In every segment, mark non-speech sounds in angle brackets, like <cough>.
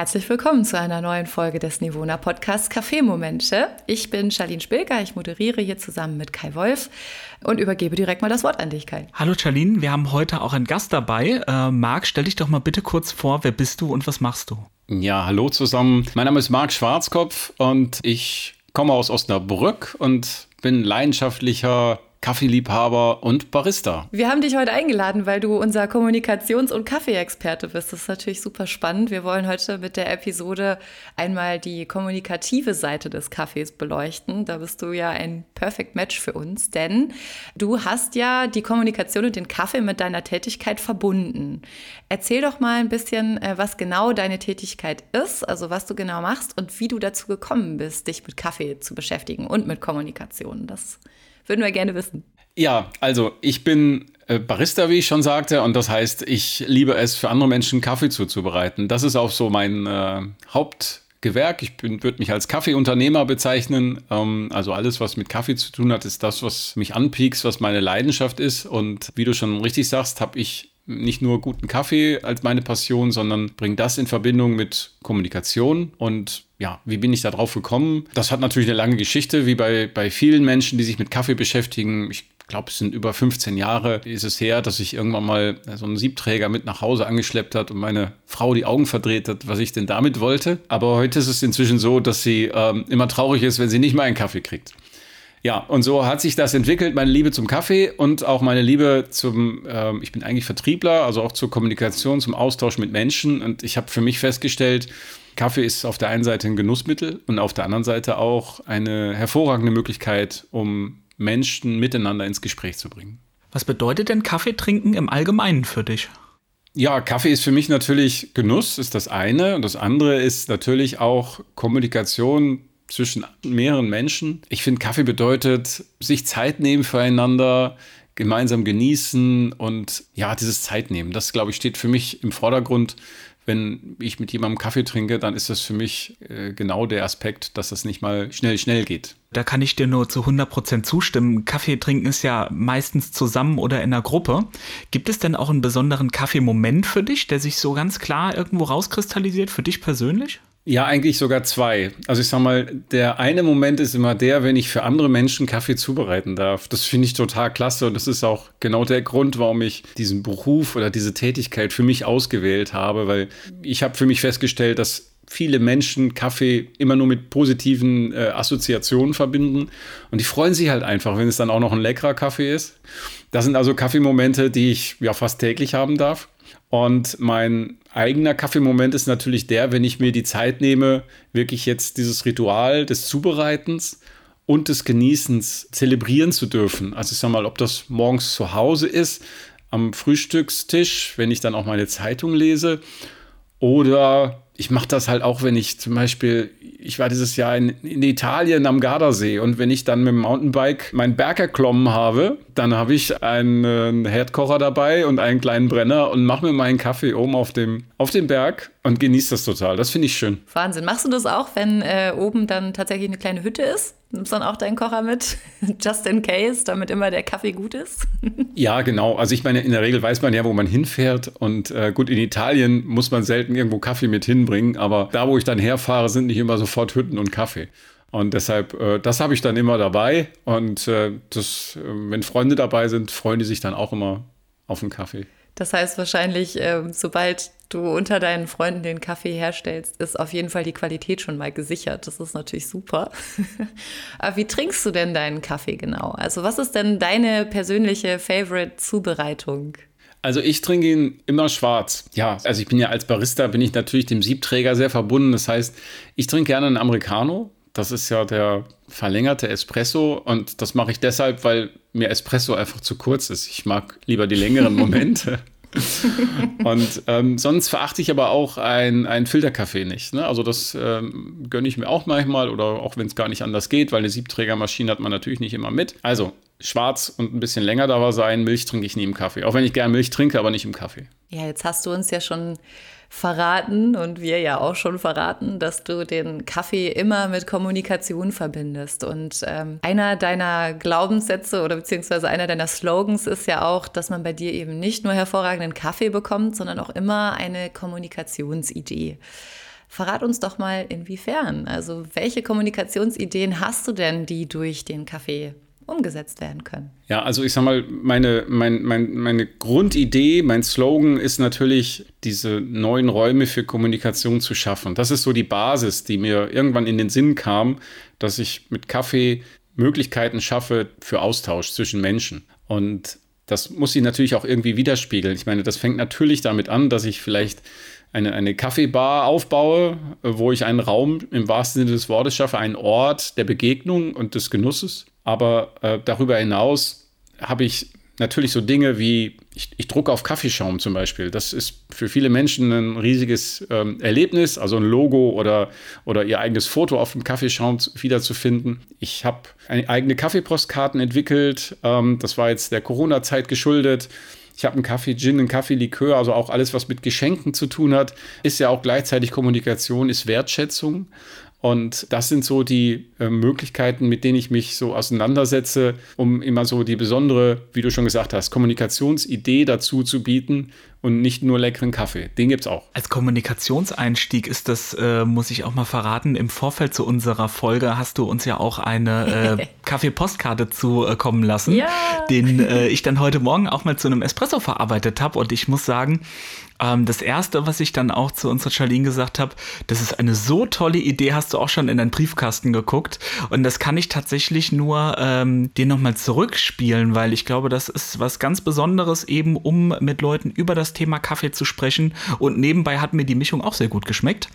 Herzlich willkommen zu einer neuen Folge des Nivona Podcasts Kaffeemomente. Ich bin Charlene Spilker, ich moderiere hier zusammen mit Kai Wolf und übergebe direkt mal das Wort an dich, Kai. Hallo Charlene, wir haben heute auch einen Gast dabei. Äh, Marc, stell dich doch mal bitte kurz vor, wer bist du und was machst du? Ja, hallo zusammen. Mein Name ist Marc Schwarzkopf und ich komme aus Osnabrück und bin leidenschaftlicher Kaffeeliebhaber und Barista. Wir haben dich heute eingeladen, weil du unser Kommunikations- und Kaffeeexperte bist. Das ist natürlich super spannend. Wir wollen heute mit der Episode einmal die kommunikative Seite des Kaffees beleuchten. Da bist du ja ein Perfect Match für uns, denn du hast ja die Kommunikation und den Kaffee mit deiner Tätigkeit verbunden. Erzähl doch mal ein bisschen, äh, was genau deine Tätigkeit ist, also was du genau machst und wie du dazu gekommen bist, dich mit Kaffee zu beschäftigen und mit Kommunikation. Das würden wir gerne wissen. Ja, also ich bin äh, Barista, wie ich schon sagte, und das heißt, ich liebe es, für andere Menschen Kaffee zuzubereiten. Das ist auch so mein äh, Hauptgewerk. Ich würde mich als Kaffeeunternehmer bezeichnen. Ähm, also alles, was mit Kaffee zu tun hat, ist das, was mich anpiekst, was meine Leidenschaft ist. Und wie du schon richtig sagst, habe ich nicht nur guten Kaffee als meine Passion, sondern bringe das in Verbindung mit Kommunikation. Und ja, wie bin ich da drauf gekommen? Das hat natürlich eine lange Geschichte, wie bei, bei vielen Menschen, die sich mit Kaffee beschäftigen. Ich glaube, es sind über 15 Jahre ist es her, dass ich irgendwann mal so einen Siebträger mit nach Hause angeschleppt hat und meine Frau die Augen verdreht hat, was ich denn damit wollte. Aber heute ist es inzwischen so, dass sie ähm, immer traurig ist, wenn sie nicht mal einen Kaffee kriegt. Ja, und so hat sich das entwickelt, meine Liebe zum Kaffee und auch meine Liebe zum, äh, ich bin eigentlich Vertriebler, also auch zur Kommunikation, zum Austausch mit Menschen. Und ich habe für mich festgestellt, Kaffee ist auf der einen Seite ein Genussmittel und auf der anderen Seite auch eine hervorragende Möglichkeit, um Menschen miteinander ins Gespräch zu bringen. Was bedeutet denn Kaffee trinken im Allgemeinen für dich? Ja, Kaffee ist für mich natürlich Genuss, ist das eine. Und das andere ist natürlich auch Kommunikation zwischen mehreren Menschen. Ich finde, Kaffee bedeutet, sich Zeit nehmen füreinander, gemeinsam genießen und ja, dieses Zeit nehmen. Das, glaube ich, steht für mich im Vordergrund. Wenn ich mit jemandem Kaffee trinke, dann ist das für mich äh, genau der Aspekt, dass das nicht mal schnell, schnell geht. Da kann ich dir nur zu 100% zustimmen. Kaffee trinken ist ja meistens zusammen oder in einer Gruppe. Gibt es denn auch einen besonderen Kaffeemoment für dich, der sich so ganz klar irgendwo rauskristallisiert, für dich persönlich? Ja, eigentlich sogar zwei. Also ich sag mal, der eine Moment ist immer der, wenn ich für andere Menschen Kaffee zubereiten darf. Das finde ich total klasse und das ist auch genau der Grund, warum ich diesen Beruf oder diese Tätigkeit für mich ausgewählt habe, weil ich habe für mich festgestellt, dass viele Menschen Kaffee immer nur mit positiven äh, Assoziationen verbinden und die freuen sich halt einfach, wenn es dann auch noch ein leckerer Kaffee ist. Das sind also Kaffeemomente, die ich ja fast täglich haben darf. Und mein eigener Kaffeemoment ist natürlich der, wenn ich mir die Zeit nehme, wirklich jetzt dieses Ritual des Zubereitens und des Genießens zelebrieren zu dürfen. Also ich sag mal, ob das morgens zu Hause ist, am Frühstückstisch, wenn ich dann auch meine Zeitung lese, oder ich mache das halt auch, wenn ich zum Beispiel, ich war dieses Jahr in, in, Italien am Gardasee und wenn ich dann mit dem Mountainbike meinen Berg erklommen habe, dann habe ich einen Herdkocher dabei und einen kleinen Brenner und mache mir meinen Kaffee oben auf dem, auf dem Berg und genieße das total. Das finde ich schön. Wahnsinn. Machst du das auch, wenn äh, oben dann tatsächlich eine kleine Hütte ist? Nimmst du dann auch deinen Kocher mit, <laughs> just in case, damit immer der Kaffee gut ist? <laughs> ja, genau. Also ich meine, in der Regel weiß man ja, wo man hinfährt. Und äh, gut, in Italien muss man selten irgendwo Kaffee mit hinbringen. Aber da, wo ich dann herfahre, sind nicht immer sofort Hütten und Kaffee. Und deshalb, äh, das habe ich dann immer dabei. Und äh, das, äh, wenn Freunde dabei sind, freuen die sich dann auch immer auf einen Kaffee. Das heißt wahrscheinlich, ähm, sobald du unter deinen Freunden den Kaffee herstellst, ist auf jeden Fall die Qualität schon mal gesichert. Das ist natürlich super. <laughs> Aber wie trinkst du denn deinen Kaffee genau? Also was ist denn deine persönliche Favorite-Zubereitung? Also ich trinke ihn immer schwarz. Ja, also ich bin ja als Barista, bin ich natürlich dem Siebträger sehr verbunden. Das heißt, ich trinke gerne einen Americano. Das ist ja der verlängerte Espresso und das mache ich deshalb, weil mir Espresso einfach zu kurz ist. Ich mag lieber die längeren Momente. <laughs> und ähm, sonst verachte ich aber auch ein, ein Filterkaffee nicht. Ne? Also das ähm, gönne ich mir auch manchmal oder auch wenn es gar nicht anders geht, weil eine Siebträgermaschine hat man natürlich nicht immer mit. Also schwarz und ein bisschen länger dabei sein. Milch trinke ich nie im Kaffee. Auch wenn ich gerne Milch trinke, aber nicht im Kaffee. Ja, jetzt hast du uns ja schon verraten und wir ja auch schon verraten, dass du den Kaffee immer mit Kommunikation verbindest. Und ähm, einer deiner Glaubenssätze oder beziehungsweise einer deiner Slogans ist ja auch, dass man bei dir eben nicht nur hervorragenden Kaffee bekommt, sondern auch immer eine Kommunikationsidee. Verrat uns doch mal, inwiefern. Also, welche Kommunikationsideen hast du denn, die durch den Kaffee umgesetzt werden können? Ja, also ich sag mal, meine, mein, mein, meine Grundidee, mein Slogan ist natürlich, diese neuen Räume für Kommunikation zu schaffen. Das ist so die Basis, die mir irgendwann in den Sinn kam, dass ich mit Kaffee Möglichkeiten schaffe für Austausch zwischen Menschen. Und das muss sich natürlich auch irgendwie widerspiegeln. Ich meine, das fängt natürlich damit an, dass ich vielleicht eine, eine Kaffeebar aufbaue, wo ich einen Raum im wahrsten Sinne des Wortes schaffe, einen Ort der Begegnung und des Genusses. Aber äh, darüber hinaus habe ich natürlich so Dinge wie, ich, ich, drucke auf Kaffeeschaum zum Beispiel. Das ist für viele Menschen ein riesiges ähm, Erlebnis, also ein Logo oder, oder ihr eigenes Foto auf dem Kaffeeschaum wiederzufinden. Ich habe eigene Kaffeepostkarten entwickelt. Ähm, das war jetzt der Corona-Zeit geschuldet. Ich habe einen Kaffee Gin, einen Kaffee Likör, also auch alles, was mit Geschenken zu tun hat, ist ja auch gleichzeitig Kommunikation, ist Wertschätzung. Und das sind so die äh, Möglichkeiten, mit denen ich mich so auseinandersetze, um immer so die besondere, wie du schon gesagt hast, Kommunikationsidee dazu zu bieten und nicht nur leckeren Kaffee. Den gibt es auch. Als Kommunikationseinstieg ist das, äh, muss ich auch mal verraten, im Vorfeld zu unserer Folge hast du uns ja auch eine äh, <laughs> Kaffee-Postkarte zukommen lassen, ja. den äh, ich dann heute Morgen auch mal zu einem Espresso verarbeitet habe. Und ich muss sagen, ähm, das erste, was ich dann auch zu unserer Charlene gesagt habe, das ist eine so tolle Idee, hast du auch schon in deinen Briefkasten geguckt. Und das kann ich tatsächlich nur ähm, dir nochmal zurückspielen, weil ich glaube, das ist was ganz Besonderes, eben um mit Leuten über das Thema Kaffee zu sprechen. Und nebenbei hat mir die Mischung auch sehr gut geschmeckt,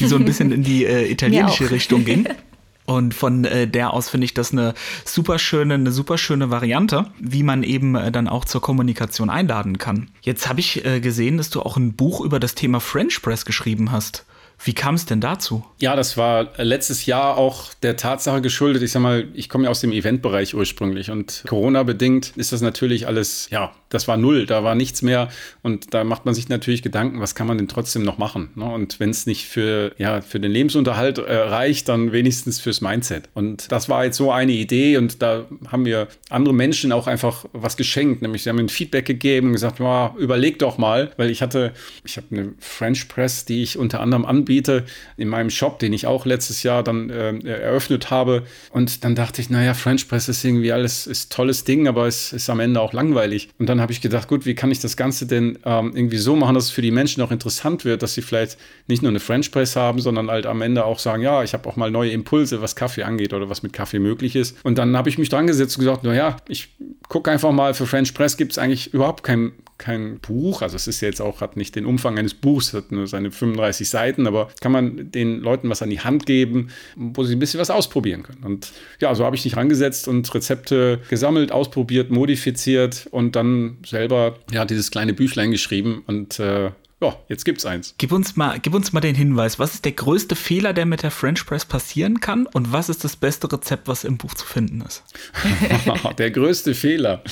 die so ein bisschen in die äh, <laughs> italienische Richtung ging. <laughs> Und von äh, der aus finde ich das eine super schöne, eine super schöne Variante, wie man eben äh, dann auch zur Kommunikation einladen kann. Jetzt habe ich äh, gesehen, dass du auch ein Buch über das Thema French Press geschrieben hast. Wie kam es denn dazu? Ja, das war letztes Jahr auch der Tatsache geschuldet. Ich sag mal, ich komme ja aus dem Eventbereich ursprünglich und Corona-bedingt ist das natürlich alles, ja, das war null, da war nichts mehr und da macht man sich natürlich Gedanken, was kann man denn trotzdem noch machen? Ne? Und wenn es nicht für, ja, für den Lebensunterhalt äh, reicht, dann wenigstens fürs Mindset. Und das war jetzt so eine Idee und da haben wir andere Menschen auch einfach was geschenkt, nämlich sie haben mir ein Feedback gegeben und gesagt, oh, überleg doch mal, weil ich hatte, ich habe eine French Press, die ich unter anderem anbiete anbiete in meinem Shop, den ich auch letztes Jahr dann äh, eröffnet habe. Und dann dachte ich, naja, French Press ist irgendwie alles ist tolles Ding, aber es ist am Ende auch langweilig. Und dann habe ich gedacht, gut, wie kann ich das Ganze denn ähm, irgendwie so machen, dass es für die Menschen auch interessant wird, dass sie vielleicht nicht nur eine French Press haben, sondern halt am Ende auch sagen, ja, ich habe auch mal neue Impulse, was Kaffee angeht oder was mit Kaffee möglich ist. Und dann habe ich mich dran gesetzt und gesagt, naja, ich gucke einfach mal, für French Press gibt es eigentlich überhaupt kein, kein Buch. Also es ist jetzt auch, hat nicht den Umfang eines Buchs, hat nur seine 35 Seiten, aber kann man den Leuten was an die Hand geben, wo sie ein bisschen was ausprobieren können. Und ja, so habe ich mich rangesetzt und Rezepte gesammelt, ausprobiert, modifiziert und dann selber ja dieses kleine Büchlein geschrieben und äh, ja, jetzt gibt's eins. Gib uns mal, gib uns mal den Hinweis. Was ist der größte Fehler, der mit der French Press passieren kann? Und was ist das beste Rezept, was im Buch zu finden ist? <laughs> <laughs> der größte Fehler.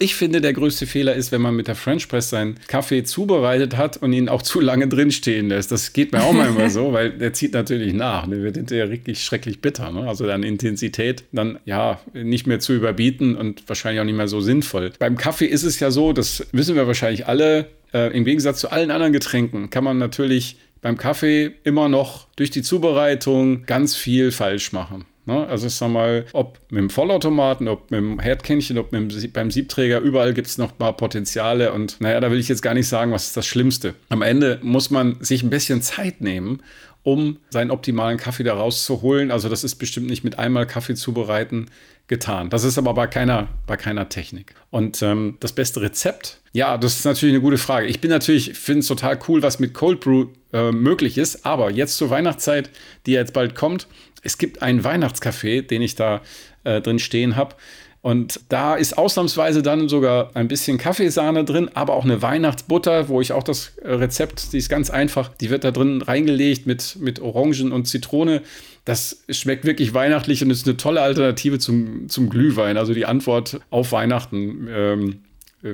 Ich finde, der größte Fehler ist, wenn man mit der French Press seinen Kaffee zubereitet hat und ihn auch <laughs> zu lange drinstehen lässt. Das geht mir auch manchmal so, weil der zieht natürlich nach. Der wird hinterher wirklich schrecklich bitter. Ne? Also dann Intensität dann ja nicht mehr zu überbieten und wahrscheinlich auch nicht mehr so sinnvoll. Beim Kaffee ist es ja so, das wissen wir wahrscheinlich alle, äh, im Gegensatz zu allen anderen Getränken kann man natürlich beim Kaffee immer noch durch die Zubereitung ganz viel falsch machen. Ne? Also ich sag mal, ob mit dem Vollautomaten, ob mit dem Herdkännchen, ob dem, beim Siebträger, überall gibt es noch ein paar Potenziale und naja, da will ich jetzt gar nicht sagen, was ist das Schlimmste. Am Ende muss man sich ein bisschen Zeit nehmen um seinen optimalen Kaffee da rauszuholen. Also das ist bestimmt nicht mit einmal Kaffee zubereiten getan. Das ist aber bei keiner, bei keiner Technik. Und ähm, das beste Rezept? Ja, das ist natürlich eine gute Frage. Ich bin natürlich, finde es total cool, was mit Cold Brew äh, möglich ist. Aber jetzt zur Weihnachtszeit, die jetzt bald kommt, es gibt einen Weihnachtskaffee, den ich da äh, drin stehen habe. Und da ist ausnahmsweise dann sogar ein bisschen Kaffeesahne drin, aber auch eine Weihnachtsbutter, wo ich auch das äh, Rezept, die ist ganz einfach, die wird da drin reingelegt mit, mit Orangen und Zitrone. Das schmeckt wirklich weihnachtlich und ist eine tolle Alternative zum, zum Glühwein. Also die Antwort auf Weihnachten. Ähm,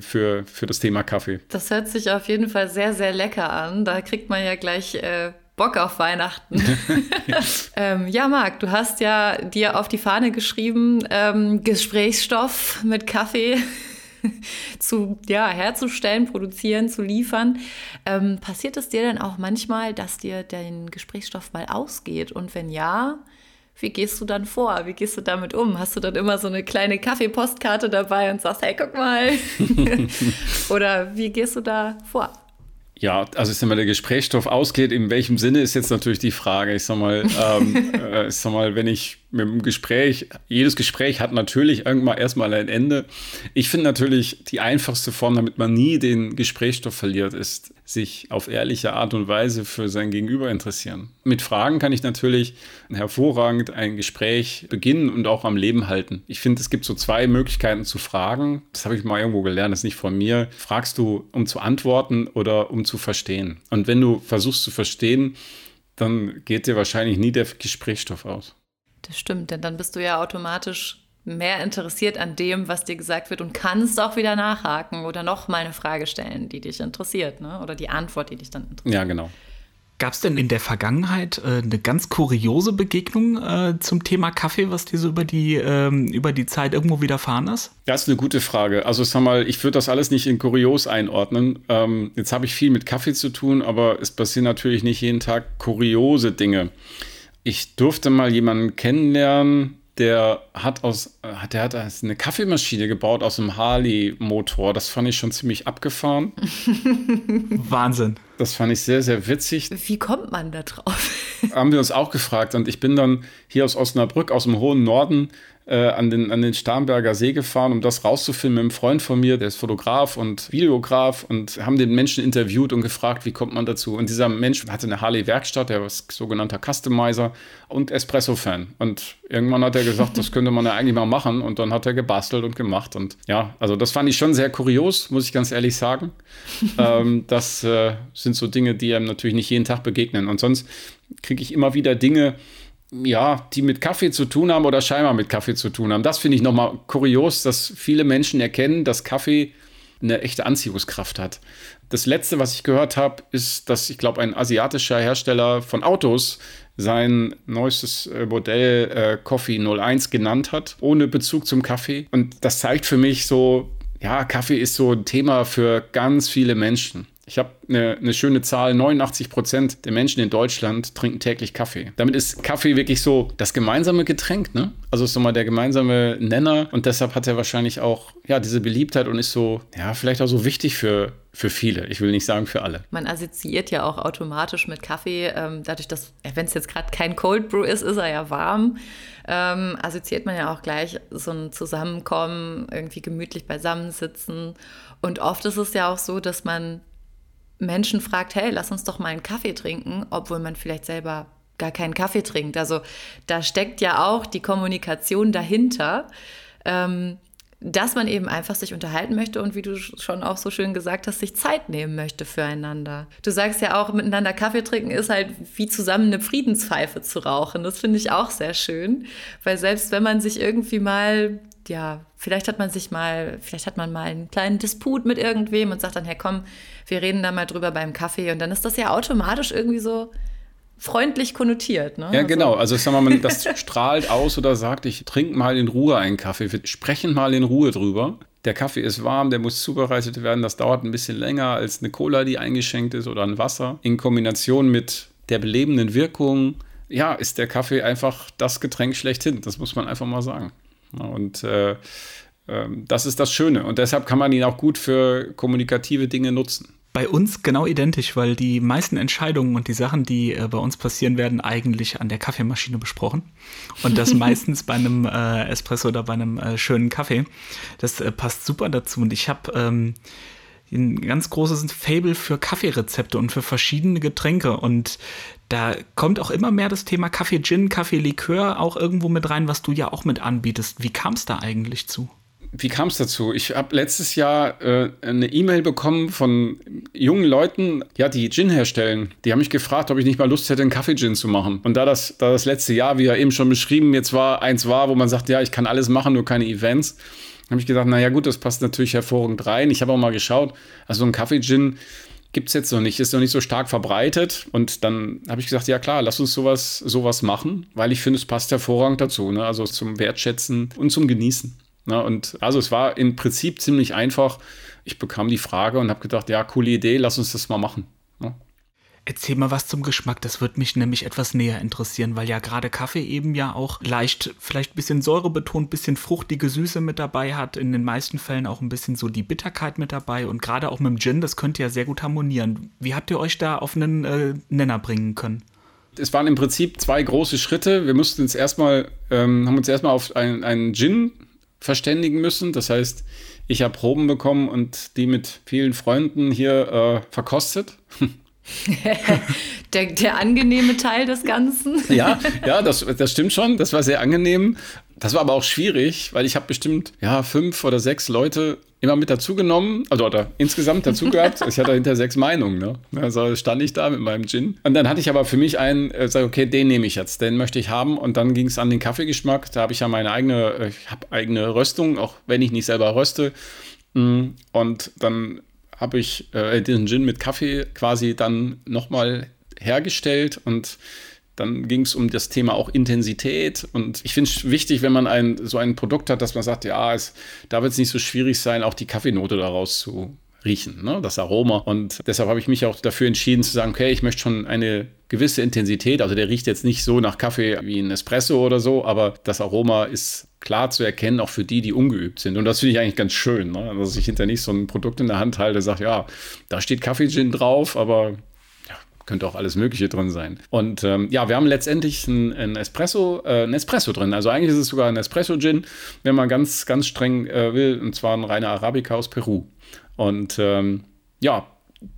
für, für das Thema Kaffee. Das hört sich auf jeden Fall sehr, sehr lecker an. Da kriegt man ja gleich äh, Bock auf Weihnachten. <laughs> <laughs> ähm, ja, Marc, du hast ja dir auf die Fahne geschrieben, ähm, Gesprächsstoff mit Kaffee <laughs> zu, ja, herzustellen, produzieren, zu liefern. Ähm, passiert es dir denn auch manchmal, dass dir dein Gesprächsstoff mal ausgeht? Und wenn ja, wie gehst du dann vor? Wie gehst du damit um? Hast du dann immer so eine kleine Kaffeepostkarte dabei und sagst, hey, guck mal? Oder wie gehst du da vor? Ja, also ich sag mal, der Gesprächsstoff ausgeht, in welchem Sinne ist jetzt natürlich die Frage. Ich sag mal, ähm, <laughs> äh, ich sag mal, wenn ich mit dem Gespräch, jedes Gespräch hat natürlich irgendwann erstmal ein Ende. Ich finde natürlich die einfachste Form, damit man nie den Gesprächsstoff verliert, ist, sich auf ehrliche Art und Weise für sein Gegenüber interessieren. Mit Fragen kann ich natürlich hervorragend ein Gespräch beginnen und auch am Leben halten. Ich finde, es gibt so zwei Möglichkeiten zu fragen. Das habe ich mal irgendwo gelernt, das ist nicht von mir. Fragst du, um zu antworten oder um zu verstehen? Und wenn du versuchst zu verstehen, dann geht dir wahrscheinlich nie der Gesprächsstoff aus. Das stimmt, denn dann bist du ja automatisch mehr interessiert an dem, was dir gesagt wird und kannst auch wieder nachhaken oder noch mal eine Frage stellen, die dich interessiert, ne? oder die Antwort, die dich dann interessiert. Ja, genau. Gab es denn in der Vergangenheit äh, eine ganz kuriose Begegnung äh, zum Thema Kaffee, was dir so über die, ähm, über die Zeit irgendwo widerfahren ist? Das ist eine gute Frage. Also sag mal, ich würde das alles nicht in kurios einordnen. Ähm, jetzt habe ich viel mit Kaffee zu tun, aber es passieren natürlich nicht jeden Tag kuriose Dinge. Ich durfte mal jemanden kennenlernen, der hat aus, äh, der hat eine Kaffeemaschine gebaut aus einem Harley-Motor. Das fand ich schon ziemlich abgefahren. <laughs> Wahnsinn. Das fand ich sehr, sehr witzig. Wie kommt man da drauf? Haben wir uns auch gefragt. Und ich bin dann hier aus Osnabrück, aus dem hohen Norden, äh, an, den, an den Starnberger See gefahren, um das rauszufilmen mit einem Freund von mir, der ist Fotograf und Videograf und haben den Menschen interviewt und gefragt, wie kommt man dazu. Und dieser Mensch hatte eine Harley-Werkstatt, der war sogenannter Customizer und Espresso-Fan. Und irgendwann hat er gesagt, <laughs> das könnte man ja eigentlich mal machen. Und dann hat er gebastelt und gemacht. Und ja, also das fand ich schon sehr kurios, muss ich ganz ehrlich sagen. <laughs> ähm, das äh, sind so Dinge, die einem natürlich nicht jeden Tag begegnen. Und sonst kriege ich immer wieder Dinge, ja, die mit Kaffee zu tun haben oder scheinbar mit Kaffee zu tun haben. Das finde ich nochmal kurios, dass viele Menschen erkennen, dass Kaffee eine echte Anziehungskraft hat. Das letzte, was ich gehört habe, ist, dass ich glaube, ein asiatischer Hersteller von Autos sein neuestes äh, Modell äh, Coffee 01 genannt hat, ohne Bezug zum Kaffee. Und das zeigt für mich so, ja, Kaffee ist so ein Thema für ganz viele Menschen. Ich habe eine, eine, schöne Zahl, 89 Prozent der Menschen in Deutschland trinken täglich Kaffee. Damit ist Kaffee wirklich so das gemeinsame Getränk, ne? Also ist so mal der gemeinsame Nenner und deshalb hat er wahrscheinlich auch, ja, diese Beliebtheit und ist so, ja, vielleicht auch so wichtig für, für viele. Ich will nicht sagen für alle. Man assoziiert ja auch automatisch mit Kaffee, ähm, dadurch, dass, wenn es jetzt gerade kein Cold Brew ist, ist er ja warm. Ähm, assoziiert man ja auch gleich so ein Zusammenkommen, irgendwie gemütlich beisammensitzen. Und oft ist es ja auch so, dass man Menschen fragt, hey, lass uns doch mal einen Kaffee trinken, obwohl man vielleicht selber gar keinen Kaffee trinkt. Also da steckt ja auch die Kommunikation dahinter, ähm, dass man eben einfach sich unterhalten möchte und wie du schon auch so schön gesagt hast, sich Zeit nehmen möchte füreinander. Du sagst ja auch, miteinander Kaffee trinken ist halt wie zusammen eine Friedenspfeife zu rauchen. Das finde ich auch sehr schön, weil selbst wenn man sich irgendwie mal ja, vielleicht hat man sich mal, vielleicht hat man mal einen kleinen Disput mit irgendwem und sagt dann, hey komm, wir reden da mal drüber beim Kaffee und dann ist das ja automatisch irgendwie so freundlich konnotiert. Ne? Ja, also. genau. Also sagen wir mal, das strahlt aus oder sagt, ich trinke mal in Ruhe einen Kaffee. Wir sprechen mal in Ruhe drüber. Der Kaffee ist warm, der muss zubereitet werden. Das dauert ein bisschen länger als eine Cola, die eingeschenkt ist oder ein Wasser. In Kombination mit der belebenden Wirkung, ja, ist der Kaffee einfach das Getränk schlechthin. Das muss man einfach mal sagen. Und äh, das ist das Schöne. Und deshalb kann man ihn auch gut für kommunikative Dinge nutzen. Bei uns genau identisch, weil die meisten Entscheidungen und die Sachen, die äh, bei uns passieren, werden eigentlich an der Kaffeemaschine besprochen. Und das <laughs> meistens bei einem äh, Espresso oder bei einem äh, schönen Kaffee. Das äh, passt super dazu. Und ich habe ähm, ein ganz großes Fable für Kaffeerezepte und für verschiedene Getränke. Und da kommt auch immer mehr das Thema Kaffee Gin, Kaffee Likör auch irgendwo mit rein, was du ja auch mit anbietest. Wie kam es da eigentlich zu? Wie kam es dazu? Ich habe letztes Jahr äh, eine E-Mail bekommen von jungen Leuten, ja, die Gin herstellen. Die haben mich gefragt, ob ich nicht mal Lust hätte, einen Kaffee-Gin zu machen. Und da das, da das letzte Jahr, wie ja eben schon beschrieben, jetzt war eins war, wo man sagt, ja, ich kann alles machen, nur keine Events, habe ich gesagt, naja gut, das passt natürlich hervorragend rein. Ich habe auch mal geschaut, also ein Kaffee-Gin gibt es jetzt noch nicht, ist noch nicht so stark verbreitet. Und dann habe ich gesagt, ja klar, lass uns sowas, sowas machen, weil ich finde, es passt hervorragend dazu. Ne? Also zum Wertschätzen und zum Genießen. Ne? Und also es war im Prinzip ziemlich einfach. Ich bekam die Frage und habe gedacht, ja, coole Idee, lass uns das mal machen. Ne? Erzähl mal was zum Geschmack, das würde mich nämlich etwas näher interessieren, weil ja gerade Kaffee eben ja auch leicht, vielleicht ein bisschen Säure betont, bisschen fruchtige Süße mit dabei hat, in den meisten Fällen auch ein bisschen so die Bitterkeit mit dabei und gerade auch mit dem Gin, das könnte ja sehr gut harmonieren. Wie habt ihr euch da auf einen äh, Nenner bringen können? Es waren im Prinzip zwei große Schritte. Wir mussten uns erstmal, ähm, haben uns erstmal auf einen, einen Gin verständigen müssen. Das heißt, ich habe Proben bekommen und die mit vielen Freunden hier äh, verkostet. <laughs> der, der angenehme Teil des Ganzen. ja, ja, das, das stimmt schon. Das war sehr angenehm. Das war aber auch schwierig, weil ich habe bestimmt ja fünf oder sechs Leute immer mit dazugenommen, also oder insgesamt dazu gehabt. Ich hatte hinter sechs Meinungen. Ne? Also stand ich da mit meinem Gin. Und dann hatte ich aber für mich einen, äh, sag, okay, den nehme ich jetzt, den möchte ich haben. Und dann ging es an den Kaffeegeschmack. Da habe ich ja meine eigene, äh, ich habe eigene Röstung, auch wenn ich nicht selber röste. Mm, und dann habe ich äh, diesen Gin mit Kaffee quasi dann nochmal hergestellt und dann ging es um das Thema auch Intensität. Und ich finde es wichtig, wenn man ein, so ein Produkt hat, dass man sagt, ja, es, da wird es nicht so schwierig sein, auch die Kaffeenote daraus zu riechen, ne? das Aroma. Und deshalb habe ich mich auch dafür entschieden zu sagen, okay, ich möchte schon eine gewisse Intensität. Also der riecht jetzt nicht so nach Kaffee wie ein Espresso oder so, aber das Aroma ist klar zu erkennen, auch für die, die ungeübt sind. Und das finde ich eigentlich ganz schön, ne? dass ich hinter nicht so ein Produkt in der Hand halte, sage, ja, da steht Kaffee-Gin drauf, aber könnte auch alles Mögliche drin sein. Und ähm, ja, wir haben letztendlich ein, ein Espresso, äh, ein Espresso drin. Also eigentlich ist es sogar ein Espresso-Gin, wenn man ganz, ganz streng äh, will, und zwar ein reiner Arabica aus Peru. Und ähm, ja,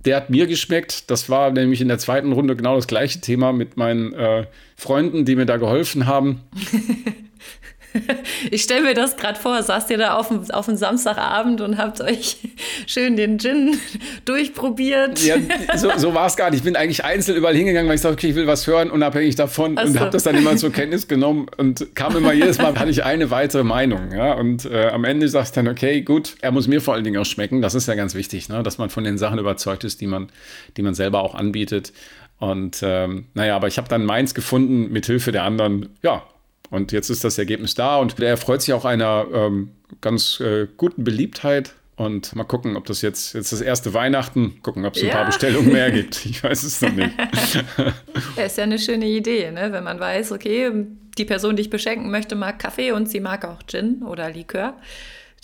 der hat mir geschmeckt. Das war nämlich in der zweiten Runde genau das gleiche Thema mit meinen äh, Freunden, die mir da geholfen haben. <laughs> <laughs> Ich stelle mir das gerade vor, saßt ihr da auf dem, auf dem Samstagabend und habt euch <laughs> schön den Gin <laughs> durchprobiert. Ja, so, so war es gar nicht. Ich bin eigentlich einzeln überall hingegangen, weil ich dachte, okay, ich will was hören, unabhängig davon. Also. Und habe das dann immer zur Kenntnis genommen und kam immer jedes Mal, hatte ich eine weitere Meinung. Ja? Und äh, am Ende sagst du dann, okay, gut, er muss mir vor allen Dingen auch schmecken. Das ist ja ganz wichtig, ne? dass man von den Sachen überzeugt ist, die man, die man selber auch anbietet. Und ähm, naja, aber ich habe dann meins gefunden mit Hilfe der anderen. Ja, und jetzt ist das Ergebnis da und der erfreut sich auch einer ähm, ganz äh, guten Beliebtheit. Und mal gucken, ob das jetzt, jetzt das erste Weihnachten, gucken, ob es ja. ein paar Bestellungen mehr gibt. <laughs> Ich weiß es noch nicht. <laughs> ja, ist ja eine schöne Idee, ne? wenn man weiß, okay, die Person, die ich beschenken möchte, mag Kaffee und sie mag auch Gin oder Likör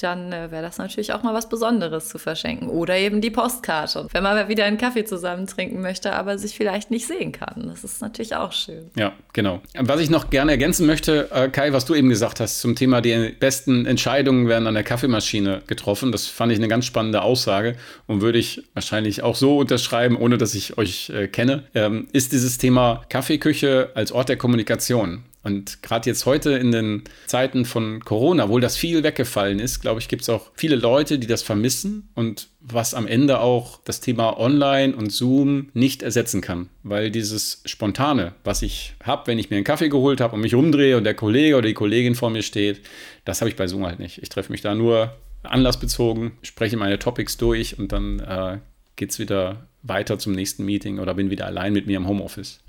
dann äh, wäre das natürlich auch mal was Besonderes zu verschenken. Oder eben die Postkarte. Wenn man wieder einen Kaffee zusammen trinken möchte, aber sich vielleicht nicht sehen kann. Das ist natürlich auch schön. Ja, genau. Was ich noch gerne ergänzen möchte, äh, Kai, was du eben gesagt hast zum Thema, die besten Entscheidungen werden an der Kaffeemaschine getroffen. Das fand ich eine ganz spannende Aussage und würde ich wahrscheinlich auch so unterschreiben, ohne dass ich euch äh, kenne, ähm, ist dieses Thema Kaffeeküche als Ort der Kommunikation. Und gerade jetzt heute in den Zeiten von Corona, obwohl das viel weggefallen ist, glaube ich, gibt es auch viele Leute, die das vermissen und was am Ende auch das Thema Online und Zoom nicht ersetzen kann. Weil dieses Spontane, was ich habe, wenn ich mir einen Kaffee geholt habe und mich umdrehe und der Kollege oder die Kollegin vor mir steht, das habe ich bei Zoom halt nicht. Ich treffe mich da nur anlassbezogen, spreche meine Topics durch und dann äh, geht es wieder weiter zum nächsten Meeting oder bin wieder allein mit mir im Homeoffice.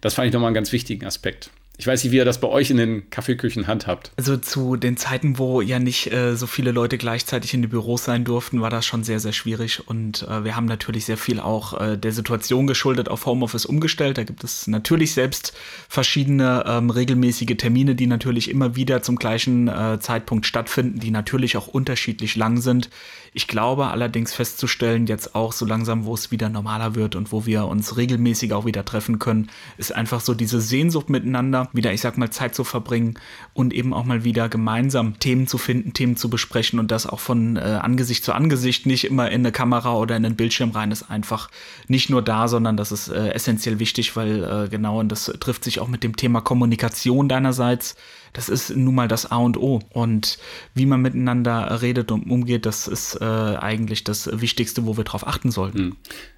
Das fand ich nochmal einen ganz wichtigen Aspekt. Ich weiß nicht, wie ihr das bei euch in den Kaffeeküchen handhabt. Also zu den Zeiten, wo ja nicht äh, so viele Leute gleichzeitig in den Büros sein durften, war das schon sehr, sehr schwierig. Und äh, wir haben natürlich sehr viel auch äh, der Situation geschuldet auf Homeoffice umgestellt. Da gibt es natürlich selbst verschiedene ähm, regelmäßige Termine, die natürlich immer wieder zum gleichen äh, Zeitpunkt stattfinden, die natürlich auch unterschiedlich lang sind. Ich glaube allerdings festzustellen, jetzt auch so langsam, wo es wieder normaler wird und wo wir uns regelmäßig auch wieder treffen können, ist einfach so diese Sehnsucht miteinander, wieder, ich sag mal, Zeit zu verbringen und eben auch mal wieder gemeinsam Themen zu finden, Themen zu besprechen und das auch von äh, Angesicht zu Angesicht, nicht immer in eine Kamera oder in den Bildschirm rein, ist einfach nicht nur da, sondern das ist äh, essentiell wichtig, weil äh, genau, und das trifft sich auch mit dem Thema Kommunikation deinerseits das ist nun mal das A und O. Und wie man miteinander redet und umgeht, das ist äh, eigentlich das Wichtigste, wo wir drauf achten sollten. Hm.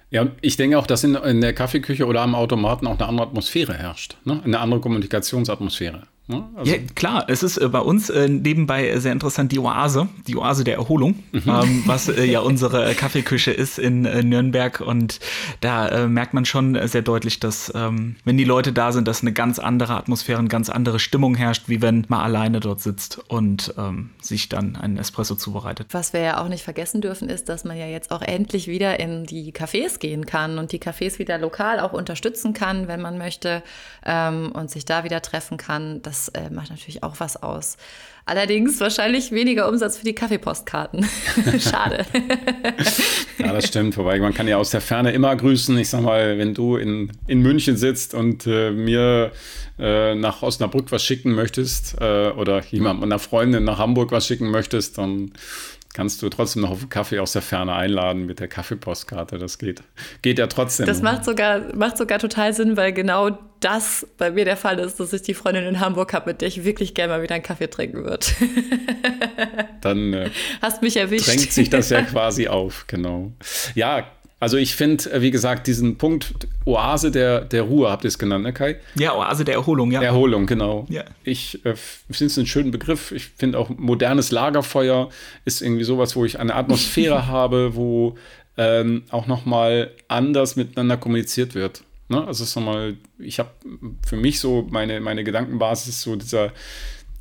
Ja, ich denke auch, dass in, in, der Kaffeeküche oder am Automaten auch eine andere Atmosphäre herrscht. Ne? Eine andere Kommunikationsatmosphäre. Ne? Also ja, klar, es ist äh, bei uns äh, nebenbei sehr interessant die Oase, die Oase der Erholung, mhm. ähm, was äh, ja unsere Kaffeeküche ist in äh, Nürnberg. Und da äh, merkt man schon sehr deutlich, dass, ähm, wenn die Leute da sind, dass eine ganz andere Atmosphäre, eine ganz andere Stimmung herrscht, wie wenn man alleine dort sitzt und ähm, sich dann einen Espresso zubereitet. Was wir ja auch nicht vergessen dürfen, ist, dass man ja jetzt auch endlich wieder in die Cafés gehen kann und die Cafés wieder lokal auch unterstützen kann, wenn man möchte und sich da wieder treffen kann. Das das äh, macht natürlich auch was aus. Allerdings wahrscheinlich weniger Umsatz für die Kaffeepostkarten. <laughs> Schade. <laughs> ja, das stimmt. Wobei man kann ja aus der Ferne immer grüßen. Ich sag mal, wenn du in, in München sitzt und äh, mir äh, nach Osnabrück was schicken möchtest äh, oder jemand meiner Freundin nach Hamburg was schicken möchtest, dann kannst du trotzdem noch auf Kaffee aus der Ferne einladen mit der Kaffeepostkarte. Das geht, geht ja trotzdem. Das macht sogar, macht sogar total Sinn, weil genau das bei mir der Fall ist, dass ich die Freundin in Hamburg habe, mit der ich wirklich gerne mal wieder einen Kaffee trinken würde. <laughs> Dann äh, hast mich erwischt. Drängt sich das ja <laughs> quasi auf, genau. Ja, also ich finde, äh, wie gesagt, diesen Punkt Oase der, der Ruhe, habt ihr es genannt, ne Kai? Ja, Oase der Erholung, ja. Erholung, genau. Ja. Ich äh, finde es einen schönen Begriff. Ich finde auch modernes Lagerfeuer ist irgendwie sowas, wo ich eine Atmosphäre <laughs> habe, wo ähm, auch nochmal anders miteinander kommuniziert wird. Ne? Also ist nochmal, ich habe für mich so meine, meine Gedankenbasis, so dieser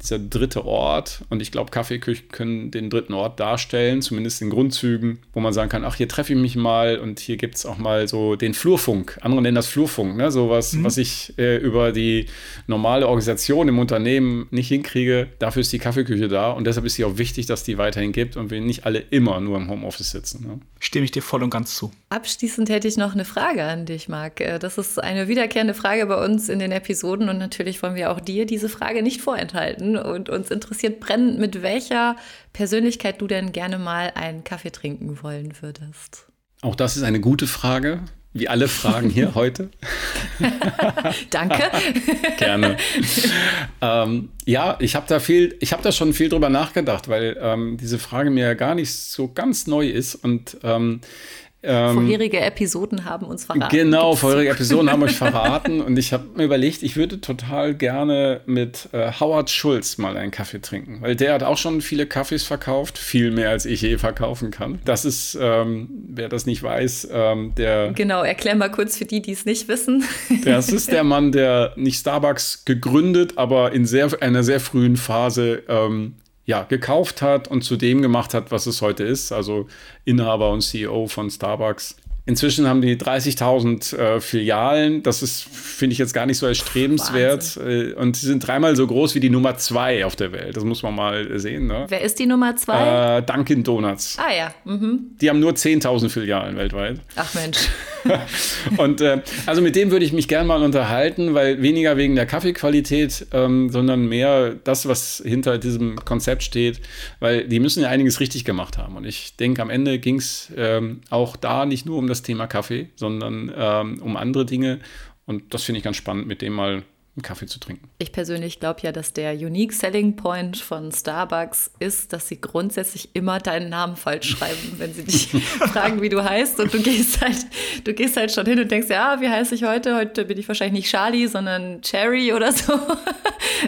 dieser dritte Ort. Und ich glaube, Kaffeeküchen können den dritten Ort darstellen, zumindest in Grundzügen, wo man sagen kann, ach, hier treffe ich mich mal und hier gibt es auch mal so den Flurfunk. Andere nennen das Flurfunk, ne? so was, mhm. was ich äh, über die normale Organisation im Unternehmen nicht hinkriege. Dafür ist die Kaffeeküche da und deshalb ist sie auch wichtig, dass die weiterhin gibt und wir nicht alle immer nur im Homeoffice sitzen. Ne? Stimme ich dir voll und ganz zu. Abschließend hätte ich noch eine Frage an dich, Marc. Äh, das ist eine wiederkehrende Frage bei uns in den Episoden und natürlich wollen wir auch dir diese Frage nicht vorenthalten und uns interessiert brennend, mit welcher Persönlichkeit du denn gerne mal einen Kaffee trinken wollen würdest. Auch das ist eine gute Frage, wie alle Fragen hier <laughs> heute. <laughs> Danke. <laughs> Gerne. Ähm, ja, ich habe da viel, ich habe da schon viel drüber nachgedacht, weil ähm, diese Frage mir ja gar nicht so ganz neu ist und ähm, vorherige Episoden haben uns verraten. Genau, vorherige Episoden haben euch <laughs> verraten. Und ich habe mir überlegt, ich würde total gerne mit äh, Howard Schulz mal einen Kaffee trinken. Weil der hat auch schon viele Kaffees verkauft, viel mehr als ich je verkaufen kann. Das ist, ähm, wer das nicht weiß, ähm, der. Genau, erklär mal kurz für die, die es nicht wissen. <laughs> Das ist der Mann, der nicht Starbucks gegründet, aber in sehr, einer sehr frühen Phase ähm, ja, gekauft hat und zu dem gemacht hat, was es heute ist. Also Inhaber und CEO von Starbucks. Inzwischen haben die 30.000 äh, Filialen. Das ist, finde ich jetzt gar nicht so erstrebenswert. Äh, und sie sind dreimal so groß wie die Nummer zwei auf der Welt. Das muss man mal sehen. Ne? Wer ist die Nummer zwei? Äh, Dunkin' Donuts. Ah ja. Mhm. Die haben nur 10.000 Filialen weltweit. Ach Mensch. <laughs> <laughs> und äh, also mit dem würde ich mich gerne mal unterhalten, weil weniger wegen der Kaffeequalität, ähm, sondern mehr das, was hinter diesem Konzept steht, weil die müssen ja einiges richtig gemacht haben. Und ich denke, am Ende ging es ähm, auch da nicht nur um das Thema Kaffee, sondern ähm, um andere Dinge. Und das finde ich ganz spannend, mit dem mal einen Kaffee zu trinken. Ich persönlich glaube ja, dass der Unique Selling Point von Starbucks ist, dass sie grundsätzlich immer deinen Namen falsch schreiben, wenn sie dich <laughs> fragen, wie du heißt. Und du gehst halt, du gehst halt schon hin und denkst, ja, wie heiße ich heute? Heute bin ich wahrscheinlich nicht Charlie, sondern Cherry oder so. <laughs>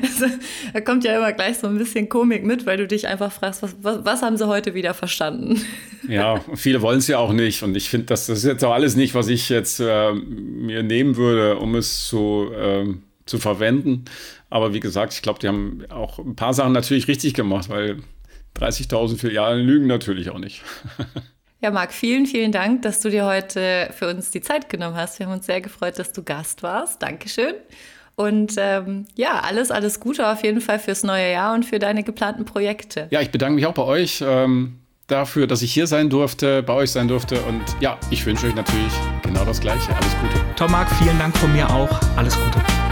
Also, da kommt ja immer gleich so ein bisschen Komik mit, weil du dich einfach fragst, was, was, was haben sie heute wieder verstanden? <laughs> Ja, viele wollen es ja auch nicht. Und ich finde, das, das ist jetzt auch alles nicht, was ich jetzt äh, mir nehmen würde, um es zu. Äh, zu verwenden. Aber wie gesagt, ich glaube, die haben auch ein paar Sachen natürlich richtig gemacht, weil 30.000 Filialen lügen natürlich auch nicht. <laughs> Ja, Marc, vielen, vielen Dank, dass du dir heute für uns die Zeit genommen hast. Wir haben uns sehr gefreut, dass du Gast warst. Dankeschön. Und ähm, ja, alles, alles Gute auf jeden Fall fürs neue Jahr und für deine geplanten Projekte. Ja, ich bedanke mich auch bei euch ähm, dafür, dass ich hier sein durfte, bei euch sein durfte. Und ja, ich wünsche euch natürlich genau das Gleiche. Alles Gute. Tom, Marc, vielen Dank von mir auch. Alles Gute.